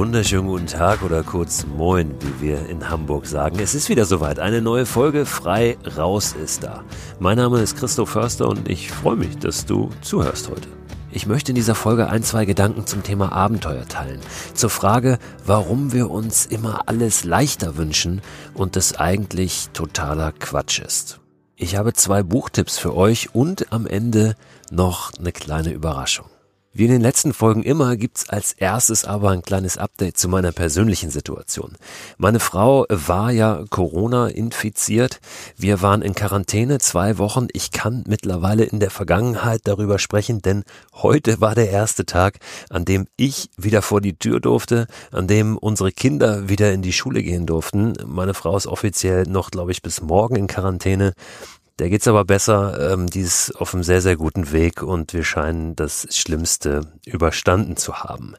wunderschönen guten Tag oder kurz Moin, wie wir in Hamburg sagen. Es ist wieder soweit. Eine neue Folge Frei Raus ist da. Mein Name ist Christoph Förster und ich freue mich, dass du zuhörst heute. Ich möchte in dieser Folge ein, zwei Gedanken zum Thema Abenteuer teilen. Zur Frage, warum wir uns immer alles leichter wünschen und es eigentlich totaler Quatsch ist. Ich habe zwei Buchtipps für euch und am Ende noch eine kleine Überraschung. Wie in den letzten Folgen immer gibt's als erstes aber ein kleines Update zu meiner persönlichen Situation. Meine Frau war ja Corona infiziert. Wir waren in Quarantäne zwei Wochen. Ich kann mittlerweile in der Vergangenheit darüber sprechen, denn heute war der erste Tag, an dem ich wieder vor die Tür durfte, an dem unsere Kinder wieder in die Schule gehen durften. Meine Frau ist offiziell noch, glaube ich, bis morgen in Quarantäne. Der geht's aber besser. Ähm, die ist auf einem sehr, sehr guten Weg und wir scheinen das Schlimmste überstanden zu haben.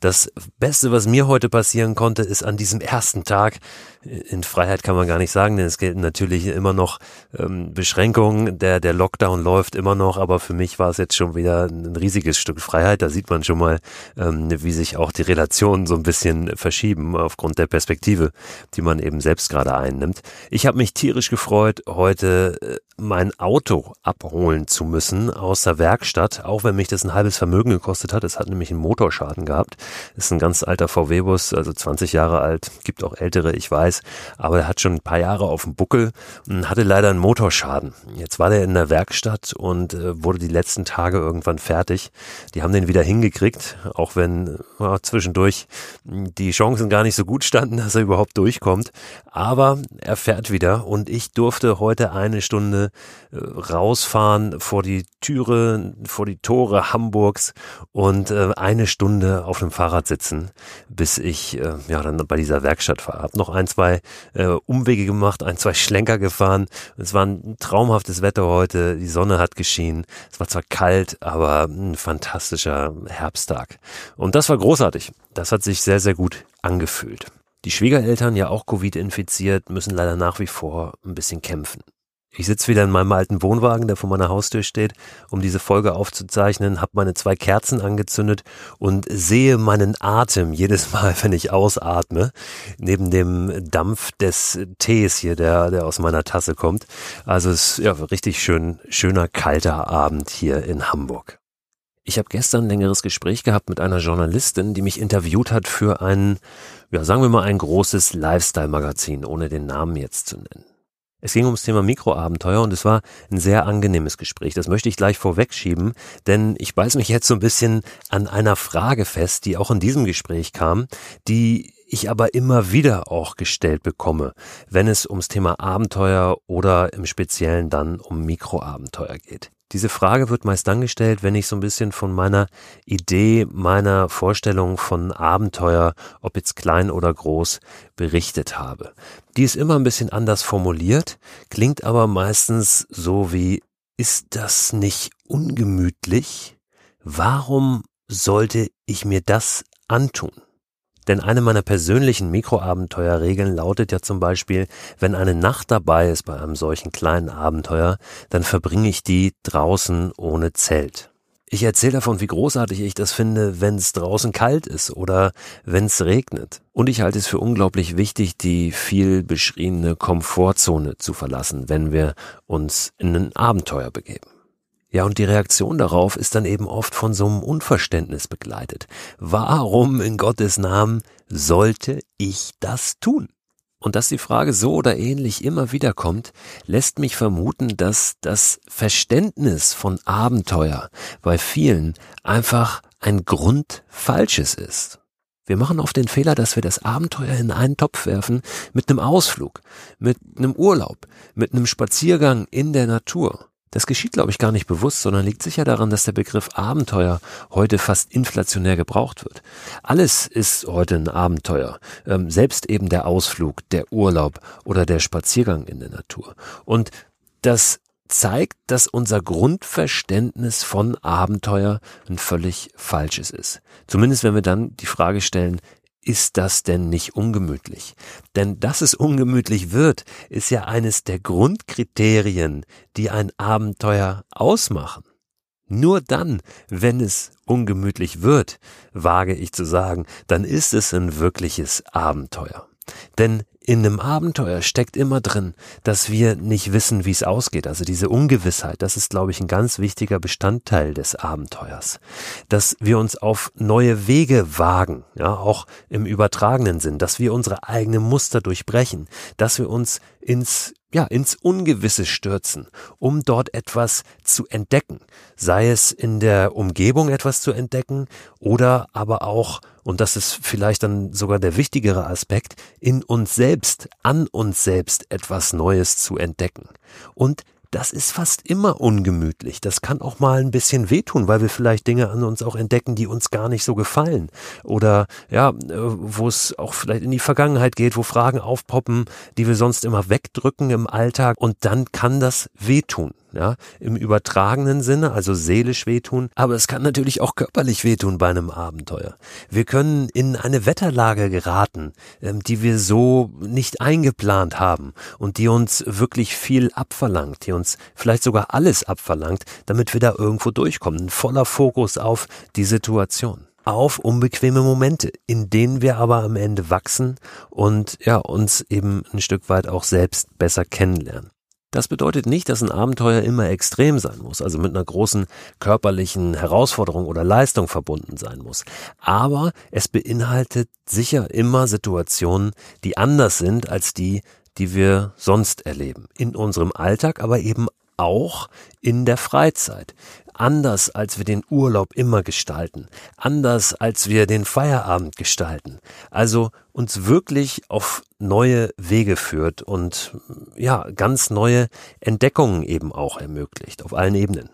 Das Beste, was mir heute passieren konnte, ist an diesem ersten Tag in Freiheit kann man gar nicht sagen, denn es gelten natürlich immer noch ähm, Beschränkungen. Der, der Lockdown läuft immer noch, aber für mich war es jetzt schon wieder ein riesiges Stück Freiheit. Da sieht man schon mal, ähm, wie sich auch die Relationen so ein bisschen verschieben aufgrund der Perspektive, die man eben selbst gerade einnimmt. Ich habe mich tierisch gefreut, heute äh, mein Auto abholen zu müssen aus der Werkstatt, auch wenn mich das ein halbes Vermögen gekostet hat. Es hat nämlich einen Motorschaden gehabt. ist ein ganz alter VW-Bus, also 20 Jahre alt, gibt auch ältere, ich weiß aber er hat schon ein paar Jahre auf dem Buckel und hatte leider einen Motorschaden. Jetzt war der in der Werkstatt und äh, wurde die letzten Tage irgendwann fertig. Die haben den wieder hingekriegt, auch wenn ja, zwischendurch die Chancen gar nicht so gut standen, dass er überhaupt durchkommt. Aber er fährt wieder und ich durfte heute eine Stunde äh, rausfahren vor die Türe, vor die Tore Hamburgs und äh, eine Stunde auf dem Fahrrad sitzen, bis ich äh, ja dann bei dieser Werkstatt war. Hab noch ein, zwei Umwege gemacht, ein, zwei Schlenker gefahren. Es war ein traumhaftes Wetter heute. Die Sonne hat geschienen. Es war zwar kalt, aber ein fantastischer Herbsttag. Und das war großartig. Das hat sich sehr, sehr gut angefühlt. Die Schwiegereltern, ja auch Covid infiziert, müssen leider nach wie vor ein bisschen kämpfen. Ich sitze wieder in meinem alten Wohnwagen, der vor meiner Haustür steht, um diese Folge aufzuzeichnen, habe meine zwei Kerzen angezündet und sehe meinen Atem jedes Mal, wenn ich ausatme, neben dem Dampf des Tees hier, der, der aus meiner Tasse kommt. Also es ist ja richtig schön, schöner kalter Abend hier in Hamburg. Ich habe gestern ein längeres Gespräch gehabt mit einer Journalistin, die mich interviewt hat für ein, ja, sagen wir mal ein großes Lifestyle-Magazin, ohne den Namen jetzt zu nennen. Es ging ums Thema Mikroabenteuer und es war ein sehr angenehmes Gespräch. Das möchte ich gleich vorwegschieben, denn ich beiß mich jetzt so ein bisschen an einer Frage fest, die auch in diesem Gespräch kam, die ich aber immer wieder auch gestellt bekomme, wenn es ums Thema Abenteuer oder im Speziellen dann um Mikroabenteuer geht. Diese Frage wird meist dann gestellt, wenn ich so ein bisschen von meiner Idee, meiner Vorstellung von Abenteuer, ob jetzt klein oder groß, berichtet habe. Die ist immer ein bisschen anders formuliert, klingt aber meistens so wie, ist das nicht ungemütlich? Warum sollte ich mir das antun? Denn eine meiner persönlichen Mikroabenteuerregeln lautet ja zum Beispiel, wenn eine Nacht dabei ist bei einem solchen kleinen Abenteuer, dann verbringe ich die draußen ohne Zelt. Ich erzähle davon, wie großartig ich das finde, wenn es draußen kalt ist oder wenn es regnet. Und ich halte es für unglaublich wichtig, die viel beschriebene Komfortzone zu verlassen, wenn wir uns in ein Abenteuer begeben. Ja, und die Reaktion darauf ist dann eben oft von so einem Unverständnis begleitet. Warum in Gottes Namen sollte ich das tun? Und dass die Frage so oder ähnlich immer wieder kommt, lässt mich vermuten, dass das Verständnis von Abenteuer bei vielen einfach ein Grundfalsches ist. Wir machen oft den Fehler, dass wir das Abenteuer in einen Topf werfen mit einem Ausflug, mit einem Urlaub, mit einem Spaziergang in der Natur. Das geschieht, glaube ich, gar nicht bewusst, sondern liegt sicher daran, dass der Begriff Abenteuer heute fast inflationär gebraucht wird. Alles ist heute ein Abenteuer, ähm, selbst eben der Ausflug, der Urlaub oder der Spaziergang in der Natur. Und das zeigt, dass unser Grundverständnis von Abenteuer ein völlig falsches ist. Zumindest wenn wir dann die Frage stellen, ist das denn nicht ungemütlich? Denn dass es ungemütlich wird, ist ja eines der Grundkriterien, die ein Abenteuer ausmachen. Nur dann, wenn es ungemütlich wird, wage ich zu sagen, dann ist es ein wirkliches Abenteuer. Denn in einem Abenteuer steckt immer drin, dass wir nicht wissen, wie es ausgeht. Also diese Ungewissheit, das ist, glaube ich, ein ganz wichtiger Bestandteil des Abenteuers. Dass wir uns auf neue Wege wagen, ja, auch im übertragenen Sinn, dass wir unsere eigenen Muster durchbrechen, dass wir uns ins ja, ins Ungewisse stürzen, um dort etwas zu entdecken, sei es in der Umgebung etwas zu entdecken oder aber auch, und das ist vielleicht dann sogar der wichtigere Aspekt, in uns selbst, an uns selbst etwas Neues zu entdecken. Und das ist fast immer ungemütlich. Das kann auch mal ein bisschen wehtun, weil wir vielleicht Dinge an uns auch entdecken, die uns gar nicht so gefallen. Oder ja, äh, wo es auch vielleicht in die Vergangenheit geht, wo Fragen aufpoppen, die wir sonst immer wegdrücken im Alltag. Und dann kann das wehtun ja, im übertragenen Sinne, also seelisch wehtun, aber es kann natürlich auch körperlich wehtun bei einem Abenteuer. Wir können in eine Wetterlage geraten, ähm, die wir so nicht eingeplant haben und die uns wirklich viel abverlangt, die uns vielleicht sogar alles abverlangt, damit wir da irgendwo durchkommen. Voller Fokus auf die Situation auf unbequeme Momente, in denen wir aber am Ende wachsen und ja, uns eben ein Stück weit auch selbst besser kennenlernen. Das bedeutet nicht, dass ein Abenteuer immer extrem sein muss, also mit einer großen körperlichen Herausforderung oder Leistung verbunden sein muss. Aber es beinhaltet sicher immer Situationen, die anders sind als die, die wir sonst erleben. In unserem Alltag, aber eben auch in der Freizeit anders als wir den Urlaub immer gestalten, anders als wir den Feierabend gestalten. Also uns wirklich auf neue Wege führt und ja, ganz neue Entdeckungen eben auch ermöglicht, auf allen Ebenen.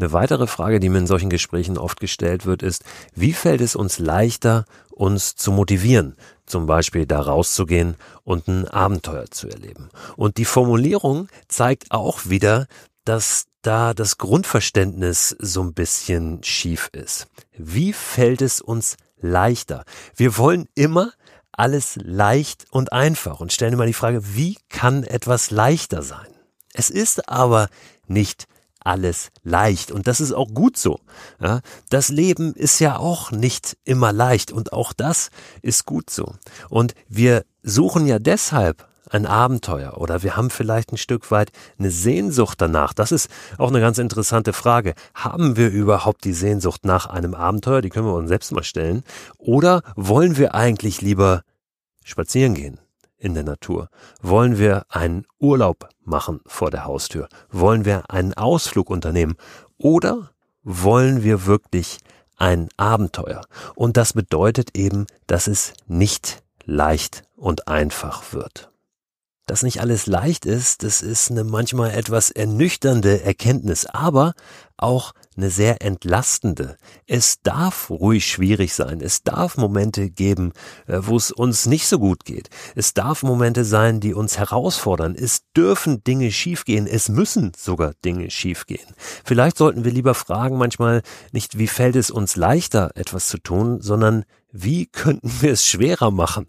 Eine weitere Frage, die mir in solchen Gesprächen oft gestellt wird, ist, wie fällt es uns leichter, uns zu motivieren, zum Beispiel da rauszugehen und ein Abenteuer zu erleben. Und die Formulierung zeigt auch wieder, dass da das Grundverständnis so ein bisschen schief ist. Wie fällt es uns leichter? Wir wollen immer alles leicht und einfach und stellen immer die Frage, wie kann etwas leichter sein? Es ist aber nicht alles leicht und das ist auch gut so. Ja, das Leben ist ja auch nicht immer leicht und auch das ist gut so. Und wir suchen ja deshalb ein Abenteuer oder wir haben vielleicht ein Stück weit eine Sehnsucht danach. Das ist auch eine ganz interessante Frage. Haben wir überhaupt die Sehnsucht nach einem Abenteuer? Die können wir uns selbst mal stellen. Oder wollen wir eigentlich lieber spazieren gehen? in der Natur? Wollen wir einen Urlaub machen vor der Haustür? Wollen wir einen Ausflug unternehmen? Oder wollen wir wirklich ein Abenteuer? Und das bedeutet eben, dass es nicht leicht und einfach wird dass nicht alles leicht ist, das ist eine manchmal etwas ernüchternde Erkenntnis, aber auch eine sehr entlastende. Es darf ruhig schwierig sein. Es darf Momente geben, äh, wo es uns nicht so gut geht. Es darf Momente sein, die uns herausfordern. Es dürfen Dinge schiefgehen. Es müssen sogar Dinge schiefgehen. Vielleicht sollten wir lieber fragen manchmal nicht, wie fällt es uns leichter, etwas zu tun, sondern wie könnten wir es schwerer machen?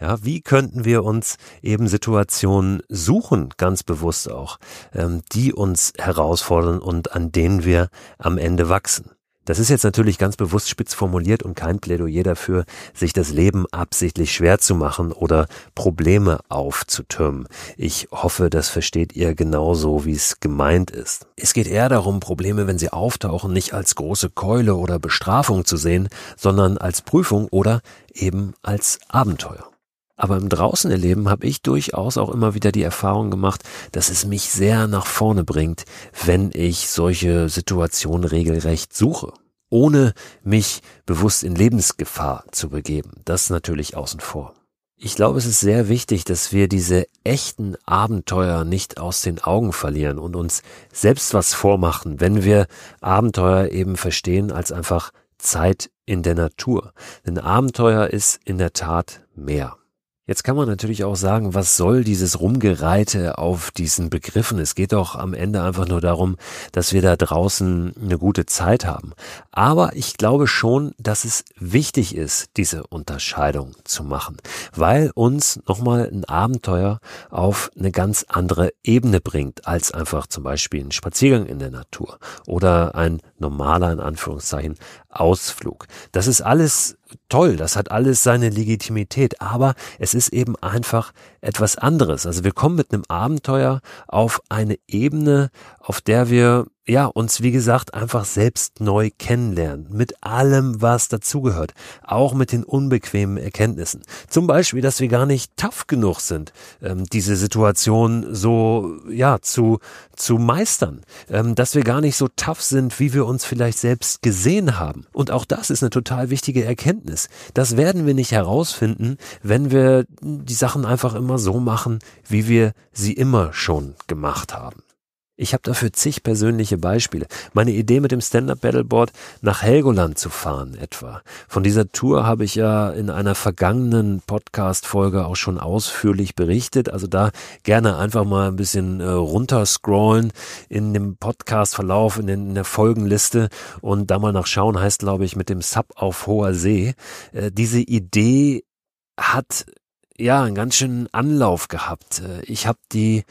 Ja, wie könnten wir uns eben Situationen suchen, ganz bewusst auch, ähm, die uns herausfordern und an denen wir am Ende wachsen? Das ist jetzt natürlich ganz bewusst spitz formuliert und kein Plädoyer dafür, sich das Leben absichtlich schwer zu machen oder Probleme aufzutürmen. Ich hoffe, das versteht ihr genauso, wie es gemeint ist. Es geht eher darum, Probleme, wenn sie auftauchen, nicht als große Keule oder Bestrafung zu sehen, sondern als Prüfung oder eben als Abenteuer. Aber im Draußenerleben habe ich durchaus auch immer wieder die Erfahrung gemacht, dass es mich sehr nach vorne bringt, wenn ich solche Situationen regelrecht suche, ohne mich bewusst in Lebensgefahr zu begeben. Das natürlich außen vor. Ich glaube, es ist sehr wichtig, dass wir diese echten Abenteuer nicht aus den Augen verlieren und uns selbst was vormachen, wenn wir Abenteuer eben verstehen als einfach Zeit in der Natur. Denn Abenteuer ist in der Tat mehr. Jetzt kann man natürlich auch sagen, was soll dieses Rumgereite auf diesen Begriffen? Es geht doch am Ende einfach nur darum, dass wir da draußen eine gute Zeit haben. Aber ich glaube schon, dass es wichtig ist, diese Unterscheidung zu machen, weil uns nochmal ein Abenteuer auf eine ganz andere Ebene bringt, als einfach zum Beispiel ein Spaziergang in der Natur oder ein normaler, in Anführungszeichen, Ausflug. Das ist alles toll, das hat alles seine Legitimität, aber es ist eben einfach etwas anderes. Also wir kommen mit einem Abenteuer auf eine Ebene, auf der wir ja, uns wie gesagt einfach selbst neu kennenlernen, mit allem, was dazugehört, auch mit den unbequemen Erkenntnissen. Zum Beispiel, dass wir gar nicht tough genug sind, ähm, diese Situation so, ja, zu, zu meistern, ähm, dass wir gar nicht so tough sind, wie wir uns vielleicht selbst gesehen haben. Und auch das ist eine total wichtige Erkenntnis. Das werden wir nicht herausfinden, wenn wir die Sachen einfach immer so machen, wie wir sie immer schon gemacht haben. Ich habe dafür zig persönliche Beispiele. Meine Idee mit dem Stand-Up-Paddleboard nach Helgoland zu fahren etwa. Von dieser Tour habe ich ja in einer vergangenen Podcast-Folge auch schon ausführlich berichtet. Also da gerne einfach mal ein bisschen äh, runterscrollen in dem Podcast-Verlauf, in, in, der Folgenliste und da mal nachschauen heißt, glaube ich, mit dem Sub auf hoher See. Äh, diese Idee hat ja einen ganz schönen Anlauf gehabt. Äh, ich habe die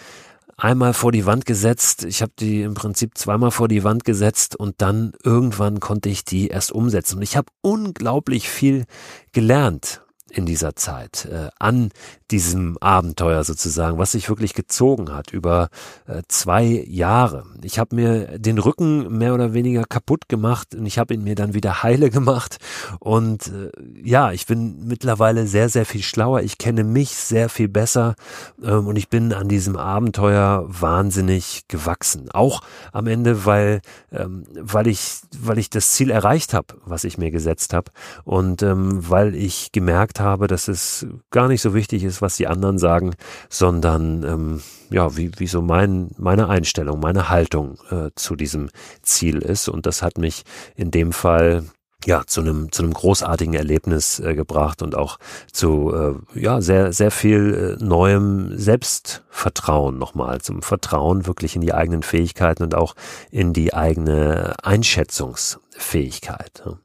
einmal vor die Wand gesetzt. Ich habe die im Prinzip zweimal vor die Wand gesetzt und dann irgendwann konnte ich die erst umsetzen. Und ich habe unglaublich viel gelernt in dieser Zeit äh, an diesem Abenteuer sozusagen, was sich wirklich gezogen hat über äh, zwei Jahre. Ich habe mir den Rücken mehr oder weniger kaputt gemacht und ich habe ihn mir dann wieder heile gemacht und äh, ja, ich bin mittlerweile sehr sehr viel schlauer. Ich kenne mich sehr viel besser ähm, und ich bin an diesem Abenteuer wahnsinnig gewachsen. Auch am Ende, weil ähm, weil ich weil ich das Ziel erreicht habe, was ich mir gesetzt habe und ähm, weil ich gemerkt habe, dass es gar nicht so wichtig ist, was die anderen sagen, sondern ähm, ja, wie, wie so mein, meine Einstellung, meine Haltung äh, zu diesem Ziel ist. Und das hat mich in dem Fall ja zu einem zu einem großartigen Erlebnis äh, gebracht und auch zu äh, ja sehr sehr viel äh, neuem Selbstvertrauen nochmal zum Vertrauen wirklich in die eigenen Fähigkeiten und auch in die eigene Einschätzungsfähigkeit. Ja.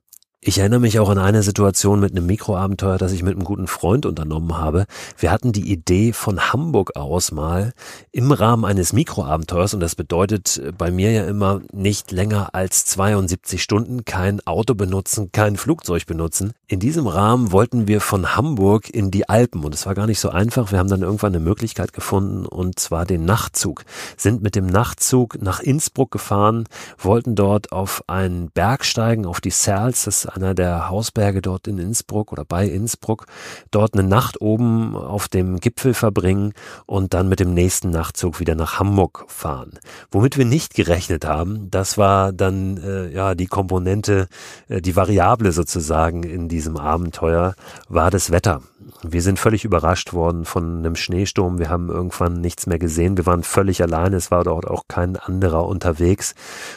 Ich erinnere mich auch an eine Situation mit einem Mikroabenteuer, das ich mit einem guten Freund unternommen habe. Wir hatten die Idee von Hamburg aus mal im Rahmen eines Mikroabenteuers und das bedeutet bei mir ja immer nicht länger als 72 Stunden kein Auto benutzen, kein Flugzeug benutzen. In diesem Rahmen wollten wir von Hamburg in die Alpen und es war gar nicht so einfach. Wir haben dann irgendwann eine Möglichkeit gefunden und zwar den Nachtzug. Sind mit dem Nachtzug nach Innsbruck gefahren, wollten dort auf einen Berg steigen, auf die Serls, das einer der Hausberge dort in Innsbruck oder bei Innsbruck, dort eine Nacht oben auf dem Gipfel verbringen und dann mit dem nächsten Nachtzug wieder nach Hamburg fahren. Womit wir nicht gerechnet haben, das war dann äh, ja die Komponente, äh, die Variable sozusagen in diesem Abenteuer, war das Wetter. Wir sind völlig überrascht worden von einem Schneesturm. Wir haben irgendwann nichts mehr gesehen. Wir waren völlig alleine. Es war dort auch kein anderer unterwegs.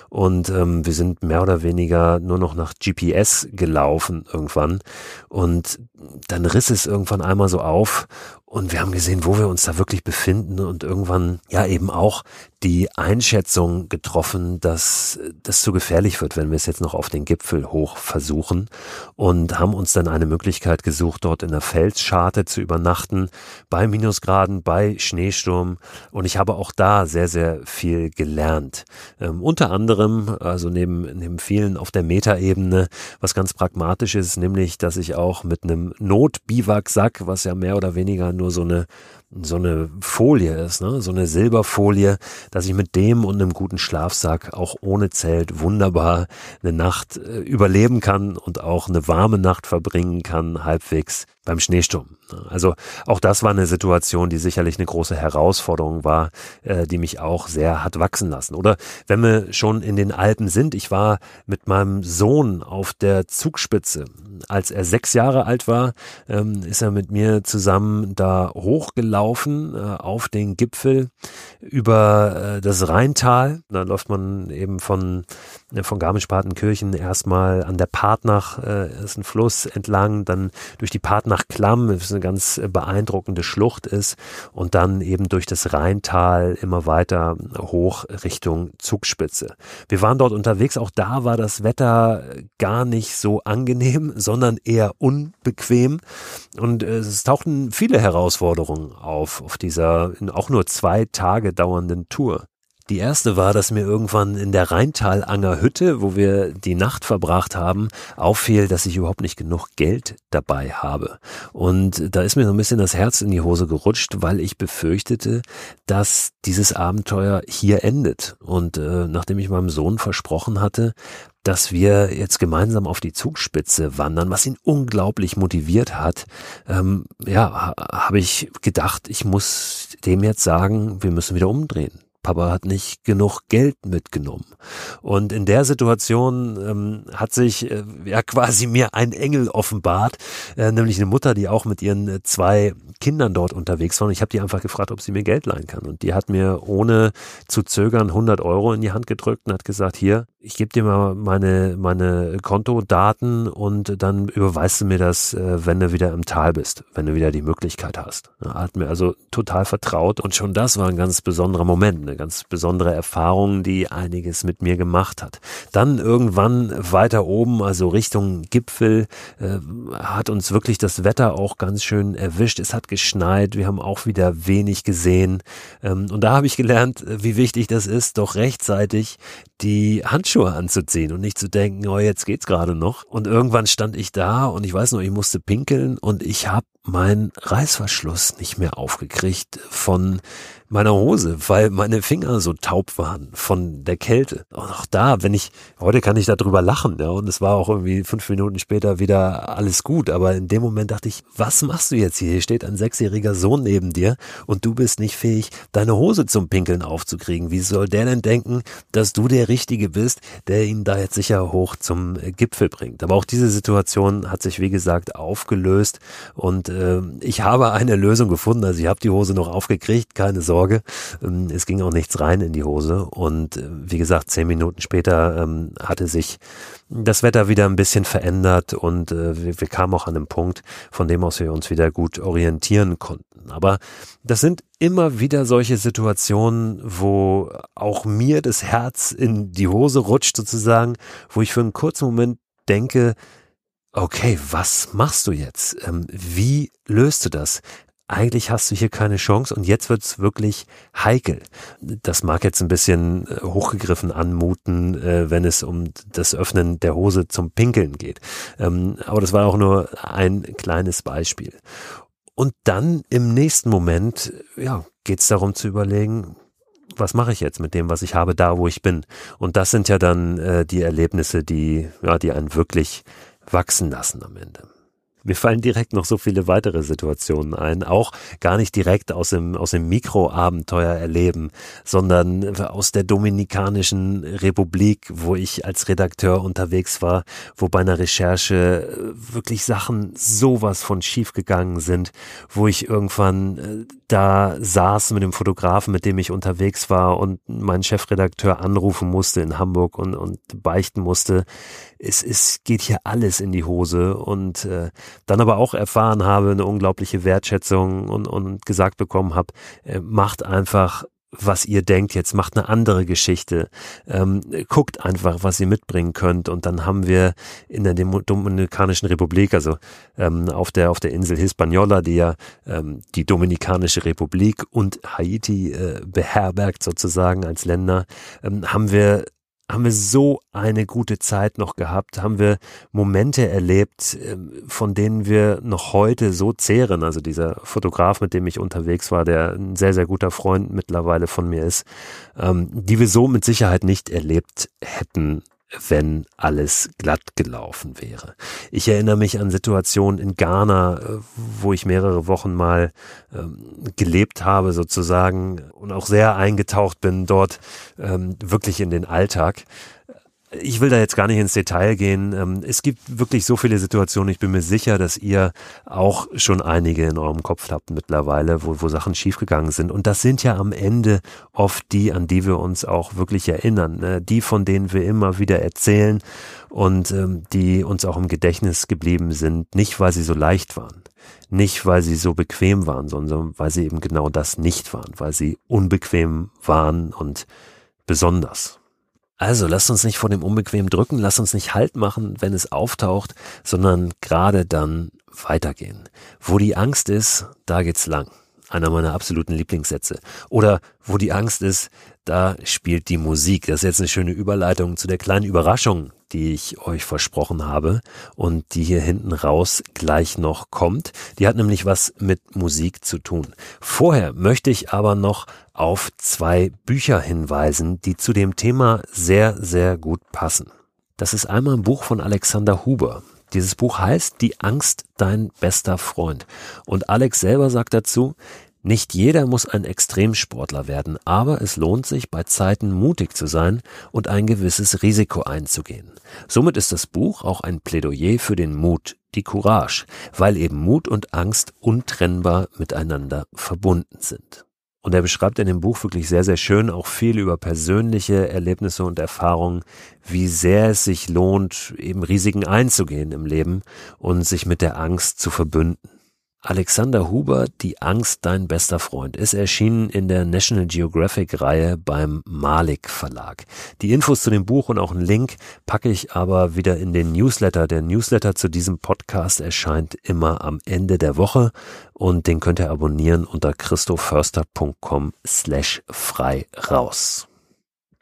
Und ähm, wir sind mehr oder weniger nur noch nach GPS gelaufen irgendwann. Und dann riss es irgendwann einmal so auf und wir haben gesehen, wo wir uns da wirklich befinden und irgendwann ja eben auch die Einschätzung getroffen, dass das zu gefährlich wird, wenn wir es jetzt noch auf den Gipfel hoch versuchen und haben uns dann eine Möglichkeit gesucht, dort in der Felsscharte zu übernachten, bei Minusgraden, bei Schneesturm und ich habe auch da sehr, sehr viel gelernt. Ähm, unter anderem, also neben, neben vielen auf der Metaebene, was ganz pragmatisch ist, nämlich, dass ich auch mit einem Notbiwaksack, was ja mehr oder weniger nur so eine so eine Folie ist, ne? so eine Silberfolie, dass ich mit dem und einem guten Schlafsack auch ohne Zelt wunderbar eine Nacht äh, überleben kann und auch eine warme Nacht verbringen kann, halbwegs beim Schneesturm. Also auch das war eine Situation, die sicherlich eine große Herausforderung war, äh, die mich auch sehr hat wachsen lassen. Oder wenn wir schon in den Alpen sind, ich war mit meinem Sohn auf der Zugspitze. Als er sechs Jahre alt war, ähm, ist er mit mir zusammen da hochgelaufen äh, auf den Gipfel über äh, das Rheintal. Da läuft man eben von, von Garmisch-Partenkirchen erstmal an der Partnach, ist ein Fluss entlang, dann durch die Partnach nach Klamm, das eine ganz beeindruckende Schlucht ist und dann eben durch das Rheintal immer weiter hoch Richtung Zugspitze. Wir waren dort unterwegs, auch da war das Wetter gar nicht so angenehm, sondern eher unbequem und es tauchten viele Herausforderungen auf auf dieser auch nur zwei Tage dauernden Tour. Die erste war, dass mir irgendwann in der Rheintalanger Hütte, wo wir die Nacht verbracht haben, auffiel, dass ich überhaupt nicht genug Geld dabei habe. Und da ist mir so ein bisschen das Herz in die Hose gerutscht, weil ich befürchtete, dass dieses Abenteuer hier endet. Und äh, nachdem ich meinem Sohn versprochen hatte, dass wir jetzt gemeinsam auf die Zugspitze wandern, was ihn unglaublich motiviert hat, ähm, ja, habe ich gedacht, ich muss dem jetzt sagen, wir müssen wieder umdrehen. Papa hat nicht genug Geld mitgenommen. Und in der Situation ähm, hat sich äh, ja quasi mir ein Engel offenbart, äh, nämlich eine Mutter, die auch mit ihren äh, zwei Kindern dort unterwegs war. Und ich habe die einfach gefragt, ob sie mir Geld leihen kann. Und die hat mir ohne zu zögern 100 Euro in die Hand gedrückt und hat gesagt, hier, ich gebe dir mal meine, meine Kontodaten und dann überweist du mir das, äh, wenn du wieder im Tal bist, wenn du wieder die Möglichkeit hast. Er hat mir also total vertraut und schon das war ein ganz besonderer Moment, eine ganz besondere Erfahrung, die einiges mit mir gemacht hat. Dann irgendwann weiter oben, also Richtung Gipfel, äh, hat uns wirklich das Wetter auch ganz schön erwischt. Es hat geschneit, wir haben auch wieder wenig gesehen. Ähm, und da habe ich gelernt, wie wichtig das ist, doch rechtzeitig die Handschuhe anzuziehen und nicht zu denken, oh, jetzt geht's gerade noch. Und irgendwann stand ich da und ich weiß noch, ich musste pinkeln und ich habe meinen Reißverschluss nicht mehr aufgekriegt von meiner Hose, weil meine Finger so taub waren von der Kälte. Und auch da, wenn ich, heute kann ich darüber lachen, ja, und es war auch irgendwie fünf Minuten später wieder alles gut, aber in dem Moment dachte ich, was machst du jetzt hier? Hier steht ein sechsjähriger Sohn neben dir und du bist nicht fähig, deine Hose zum Pinkeln aufzukriegen. Wie soll der denn denken, dass du der Richtige bist, der ihn da jetzt sicher hoch zum Gipfel bringt? Aber auch diese Situation hat sich, wie gesagt, aufgelöst und äh, ich habe eine Lösung gefunden. Also ich habe die Hose noch aufgekriegt, keine Sorge. Sorge. Ähm, es ging auch nichts rein in die Hose. Und äh, wie gesagt, zehn Minuten später ähm, hatte sich das Wetter wieder ein bisschen verändert und äh, wir, wir kamen auch an einen Punkt, von dem aus wir uns wieder gut orientieren konnten. Aber das sind immer wieder solche Situationen, wo auch mir das Herz in die Hose rutscht sozusagen, wo ich für einen kurzen Moment denke, okay, was machst du jetzt? Ähm, wie löst du das? Eigentlich hast du hier keine Chance und jetzt wird's wirklich heikel. Das mag jetzt ein bisschen äh, hochgegriffen anmuten, äh, wenn es um das Öffnen der Hose zum Pinkeln geht. Ähm, aber das war auch nur ein kleines Beispiel. Und dann im nächsten Moment, ja, geht's darum zu überlegen, was mache ich jetzt mit dem, was ich habe, da wo ich bin. Und das sind ja dann äh, die Erlebnisse, die, ja, die einen wirklich wachsen lassen am Ende. Mir fallen direkt noch so viele weitere Situationen ein, auch gar nicht direkt aus dem, aus dem Mikroabenteuer erleben, sondern aus der Dominikanischen Republik, wo ich als Redakteur unterwegs war, wo bei einer Recherche wirklich Sachen sowas von schief gegangen sind, wo ich irgendwann äh, da saß mit dem Fotografen, mit dem ich unterwegs war und meinen Chefredakteur anrufen musste in Hamburg und, und beichten musste, es, es geht hier alles in die Hose und äh, dann aber auch erfahren habe, eine unglaubliche Wertschätzung und, und gesagt bekommen habe, äh, macht einfach was ihr denkt, jetzt macht eine andere Geschichte, ähm, guckt einfach, was ihr mitbringen könnt. Und dann haben wir in der Dominikanischen Republik, also ähm, auf der auf der Insel Hispaniola, die ja ähm, die Dominikanische Republik und Haiti äh, beherbergt sozusagen als Länder, ähm, haben wir haben wir so eine gute Zeit noch gehabt, haben wir Momente erlebt, ähm, von denen wir noch heute so zehren. Also dieser Fotograf, mit dem ich unterwegs war, der ein sehr, sehr guter Freund mittlerweile von mir ist, ähm, die wir so mit Sicherheit nicht erlebt hätten wenn alles glatt gelaufen wäre. Ich erinnere mich an Situationen in Ghana, äh, wo ich mehrere Wochen mal ähm, gelebt habe sozusagen und auch sehr eingetaucht bin dort ähm, wirklich in den Alltag ich will da jetzt gar nicht ins Detail gehen. Ähm, es gibt wirklich so viele Situationen. Ich bin mir sicher, dass ihr auch schon einige in eurem Kopf habt mittlerweile, wo, wo Sachen schiefgegangen sind. Und das sind ja am Ende oft die, an die wir uns auch wirklich erinnern. Ne? Die, von denen wir immer wieder erzählen und ähm, die uns auch im Gedächtnis geblieben sind. Nicht, weil sie so leicht waren. Nicht, weil sie so bequem waren, sondern weil sie eben genau das nicht waren. Weil sie unbequem waren und besonders. Also lasst uns nicht vor dem Unbequem drücken, lasst uns nicht Halt machen, wenn es auftaucht, sondern gerade dann weitergehen. Wo die Angst ist, da geht's lang. einer meiner absoluten Lieblingssätze. Oder wo die Angst ist, da spielt die Musik. Das ist jetzt eine schöne Überleitung zu der kleinen Überraschung, die ich euch versprochen habe und die hier hinten raus gleich noch kommt. Die hat nämlich was mit Musik zu tun. Vorher möchte ich aber noch auf zwei Bücher hinweisen, die zu dem Thema sehr, sehr gut passen. Das ist einmal ein Buch von Alexander Huber. Dieses Buch heißt Die Angst, dein bester Freund. Und Alex selber sagt dazu, nicht jeder muss ein Extremsportler werden, aber es lohnt sich, bei Zeiten mutig zu sein und ein gewisses Risiko einzugehen. Somit ist das Buch auch ein Plädoyer für den Mut, die Courage, weil eben Mut und Angst untrennbar miteinander verbunden sind. Und er beschreibt in dem Buch wirklich sehr, sehr schön auch viel über persönliche Erlebnisse und Erfahrungen, wie sehr es sich lohnt, eben Risiken einzugehen im Leben und sich mit der Angst zu verbünden. Alexander Huber, Die Angst, dein bester Freund, ist erschienen in der National Geographic Reihe beim Malik Verlag. Die Infos zu dem Buch und auch einen Link packe ich aber wieder in den Newsletter. Der Newsletter zu diesem Podcast erscheint immer am Ende der Woche und den könnt ihr abonnieren unter christoförster.com slash frei raus.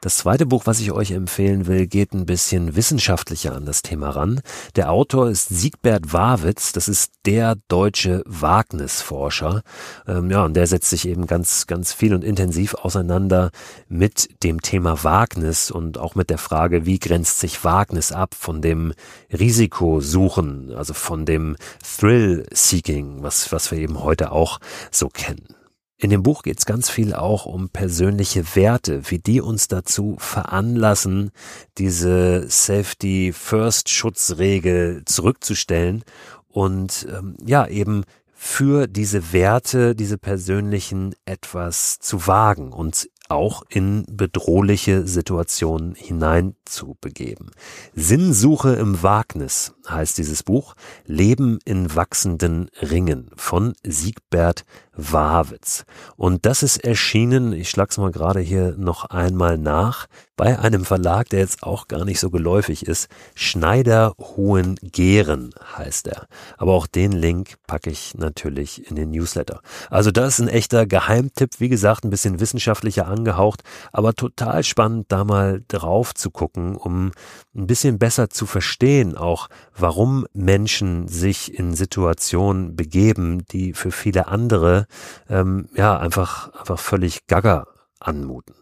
Das zweite Buch, was ich euch empfehlen will, geht ein bisschen wissenschaftlicher an das Thema ran. Der Autor ist Siegbert Warwitz, das ist der deutsche Wagnisforscher. Ähm, ja, und der setzt sich eben ganz, ganz viel und intensiv auseinander mit dem Thema Wagnis und auch mit der Frage, wie grenzt sich Wagnis ab von dem Risikosuchen, also von dem Thrill-Seeking, was, was wir eben heute auch so kennen. In dem Buch geht es ganz viel auch um persönliche Werte, wie die uns dazu veranlassen, diese Safety First Schutzregel zurückzustellen und ähm, ja eben für diese Werte, diese persönlichen etwas zu wagen und auch in bedrohliche Situationen hineinzubegeben. Sinnsuche im Wagnis heißt dieses Buch, Leben in wachsenden Ringen von Siegbert Wawitz. Und das ist erschienen, ich schlag's mal gerade hier noch einmal nach, bei einem Verlag, der jetzt auch gar nicht so geläufig ist. Schneider Hohen Gären heißt er. Aber auch den Link packe ich natürlich in den Newsletter. Also das ist ein echter Geheimtipp, wie gesagt, ein bisschen wissenschaftlicher angehaucht, aber total spannend, da mal drauf zu gucken, um ein bisschen besser zu verstehen, auch warum Menschen sich in Situationen begeben, die für viele andere ähm, ja einfach einfach völlig gaga anmuten.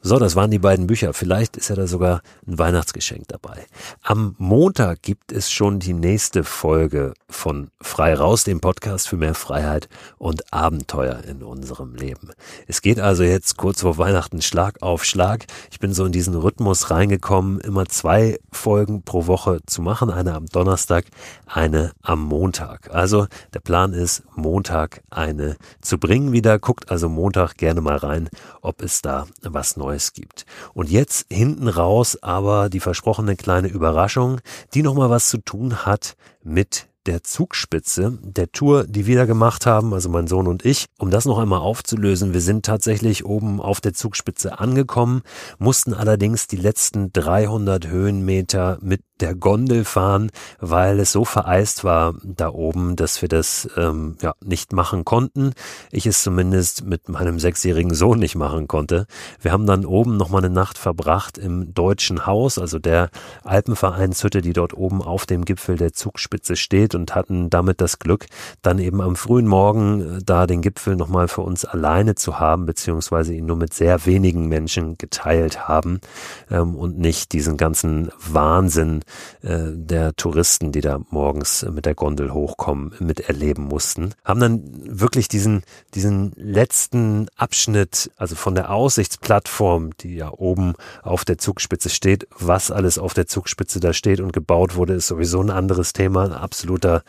So, das waren die beiden Bücher. Vielleicht ist ja da sogar ein Weihnachtsgeschenk dabei. Am Montag gibt es schon die nächste Folge von Frei Raus, dem Podcast für mehr Freiheit und Abenteuer in unserem Leben. Es geht also jetzt kurz vor Weihnachten Schlag auf Schlag. Ich bin so in diesen Rhythmus reingekommen, immer zwei Folgen pro Woche zu machen. Eine am Donnerstag, eine am Montag. Also der Plan ist, Montag eine zu bringen wieder. Guckt also Montag gerne mal rein, ob es da was Neues Neues gibt. Und jetzt hinten raus aber die versprochene kleine Überraschung, die nochmal was zu tun hat mit der Zugspitze der Tour, die wir da gemacht haben, also mein Sohn und ich. Um das noch einmal aufzulösen, wir sind tatsächlich oben auf der Zugspitze angekommen, mussten allerdings die letzten 300 Höhenmeter mit der Gondel fahren, weil es so vereist war da oben, dass wir das ähm, ja nicht machen konnten. Ich es zumindest mit meinem sechsjährigen Sohn nicht machen konnte. Wir haben dann oben noch mal eine Nacht verbracht im Deutschen Haus, also der Alpenvereinshütte, die dort oben auf dem Gipfel der Zugspitze steht und hatten damit das Glück, dann eben am frühen Morgen äh, da den Gipfel noch mal für uns alleine zu haben, beziehungsweise ihn nur mit sehr wenigen Menschen geteilt haben ähm, und nicht diesen ganzen Wahnsinn äh, der Touristen, die da morgens mit der Gondel hochkommen, miterleben mussten. Haben dann wirklich diesen, diesen letzten Abschnitt, also von der Aussichtsplattform, die ja oben auf der Zugspitze steht, was alles auf der Zugspitze da steht und gebaut wurde, ist sowieso ein anderes Thema, ein absoluter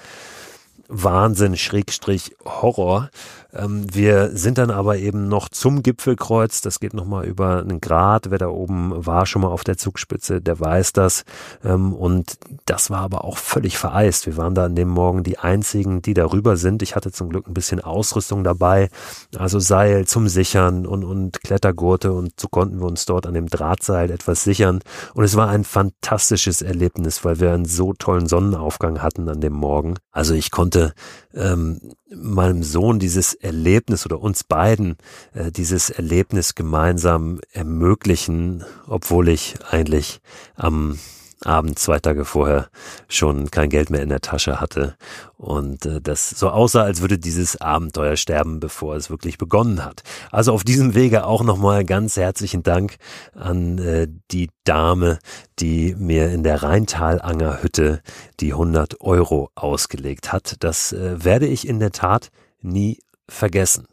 Wahnsinn, Schrägstrich, Horror. Ähm, wir sind dann aber eben noch zum Gipfelkreuz. Das geht nochmal über einen Grad. Wer da oben war schon mal auf der Zugspitze, der weiß das. Ähm, und das war aber auch völlig vereist. Wir waren da an dem Morgen die einzigen, die darüber sind. Ich hatte zum Glück ein bisschen Ausrüstung dabei. Also Seil zum Sichern und, und Klettergurte. Und so konnten wir uns dort an dem Drahtseil etwas sichern. Und es war ein fantastisches Erlebnis, weil wir einen so tollen Sonnenaufgang hatten an dem Morgen. Also ich konnte konnte ähm, meinem Sohn dieses Erlebnis oder uns beiden äh, dieses Erlebnis gemeinsam ermöglichen, obwohl ich eigentlich am Abend, zwei Tage vorher schon kein Geld mehr in der Tasche hatte und äh, das so aussah, als würde dieses Abenteuer sterben, bevor es wirklich begonnen hat. Also auf diesem Wege auch nochmal ganz herzlichen Dank an äh, die Dame, die mir in der Rheintalanger Hütte die 100 Euro ausgelegt hat. Das äh, werde ich in der Tat nie vergessen.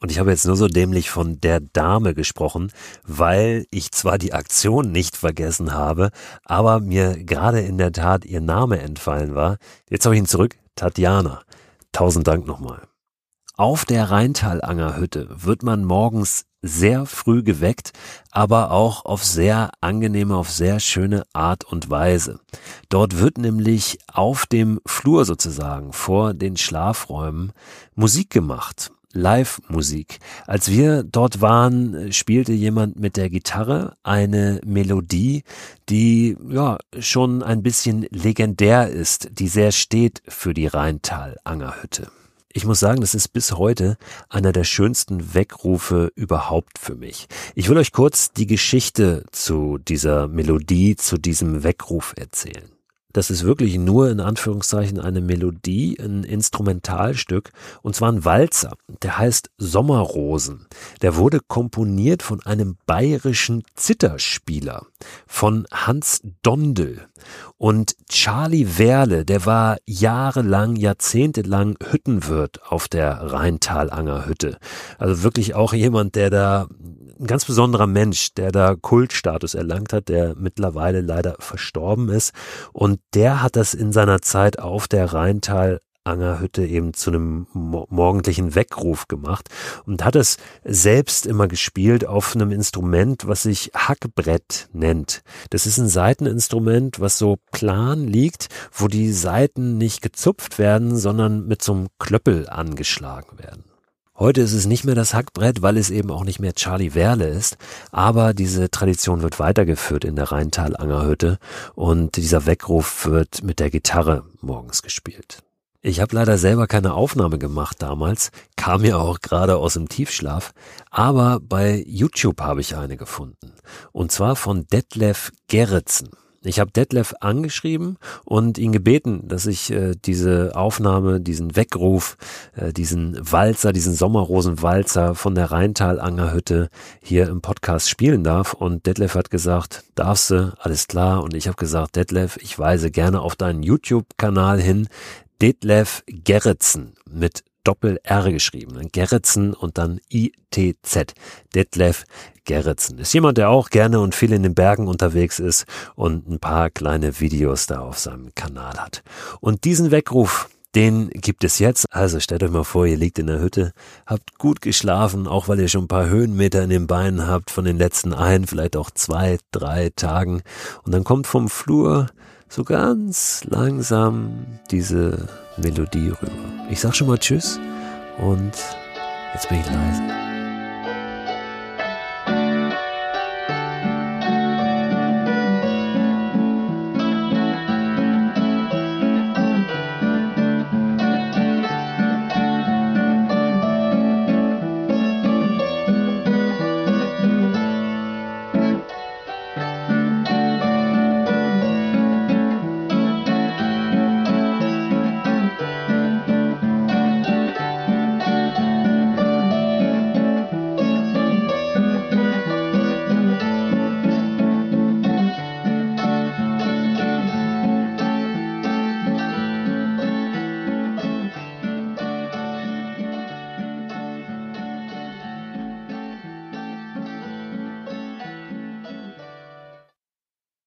Und ich habe jetzt nur so dämlich von der Dame gesprochen, weil ich zwar die Aktion nicht vergessen habe, aber mir gerade in der Tat ihr Name entfallen war. Jetzt habe ich ihn zurück. Tatjana. Tausend Dank nochmal. Auf der Rheintalangerhütte wird man morgens sehr früh geweckt, aber auch auf sehr angenehme, auf sehr schöne Art und Weise. Dort wird nämlich auf dem Flur sozusagen vor den Schlafräumen Musik gemacht. Live-Musik. Als wir dort waren, spielte jemand mit der Gitarre eine Melodie, die ja schon ein bisschen legendär ist, die sehr steht für die Rheintal-Angerhütte. Ich muss sagen, das ist bis heute einer der schönsten Weckrufe überhaupt für mich. Ich will euch kurz die Geschichte zu dieser Melodie, zu diesem Weckruf erzählen. Das ist wirklich nur in Anführungszeichen eine Melodie, ein Instrumentalstück, und zwar ein Walzer. Der heißt Sommerrosen. Der wurde komponiert von einem bayerischen Zitterspieler, von Hans Dondel. Und Charlie Werle, der war jahrelang, jahrzehntelang Hüttenwirt auf der Rheintalanger Hütte. Also wirklich auch jemand, der da ein ganz besonderer Mensch, der da Kultstatus erlangt hat, der mittlerweile leider verstorben ist. Und der hat das in seiner Zeit auf der Rheintal Angerhütte eben zu einem morgendlichen Weckruf gemacht und hat es selbst immer gespielt auf einem Instrument, was sich Hackbrett nennt. Das ist ein Saiteninstrument, was so plan liegt, wo die Saiten nicht gezupft werden, sondern mit so einem Klöppel angeschlagen werden. Heute ist es nicht mehr das Hackbrett, weil es eben auch nicht mehr Charlie Werle ist. Aber diese Tradition wird weitergeführt in der Rheintal-Angerhütte und dieser Weckruf wird mit der Gitarre morgens gespielt. Ich habe leider selber keine Aufnahme gemacht damals, kam ja auch gerade aus dem Tiefschlaf, aber bei YouTube habe ich eine gefunden. Und zwar von Detlef Gerritsen. Ich habe Detlef angeschrieben und ihn gebeten, dass ich äh, diese Aufnahme, diesen Weckruf, äh, diesen Walzer, diesen Sommerrosenwalzer von der Rheintal-Angerhütte hier im Podcast spielen darf. Und Detlef hat gesagt, darfst du, alles klar. Und ich habe gesagt, Detlef, ich weise gerne auf deinen YouTube-Kanal hin. Detlef Gerritsen mit Doppel-R geschrieben. Gerritsen und dann I-T-Z. Detlef Gerritsen. Ist jemand, der auch gerne und viel in den Bergen unterwegs ist und ein paar kleine Videos da auf seinem Kanal hat. Und diesen Weckruf, den gibt es jetzt. Also stellt euch mal vor, ihr liegt in der Hütte, habt gut geschlafen, auch weil ihr schon ein paar Höhenmeter in den Beinen habt von den letzten ein, vielleicht auch zwei, drei Tagen. Und dann kommt vom Flur so ganz langsam diese Melodie rüber. Ich sag schon mal Tschüss und jetzt bin ich leise.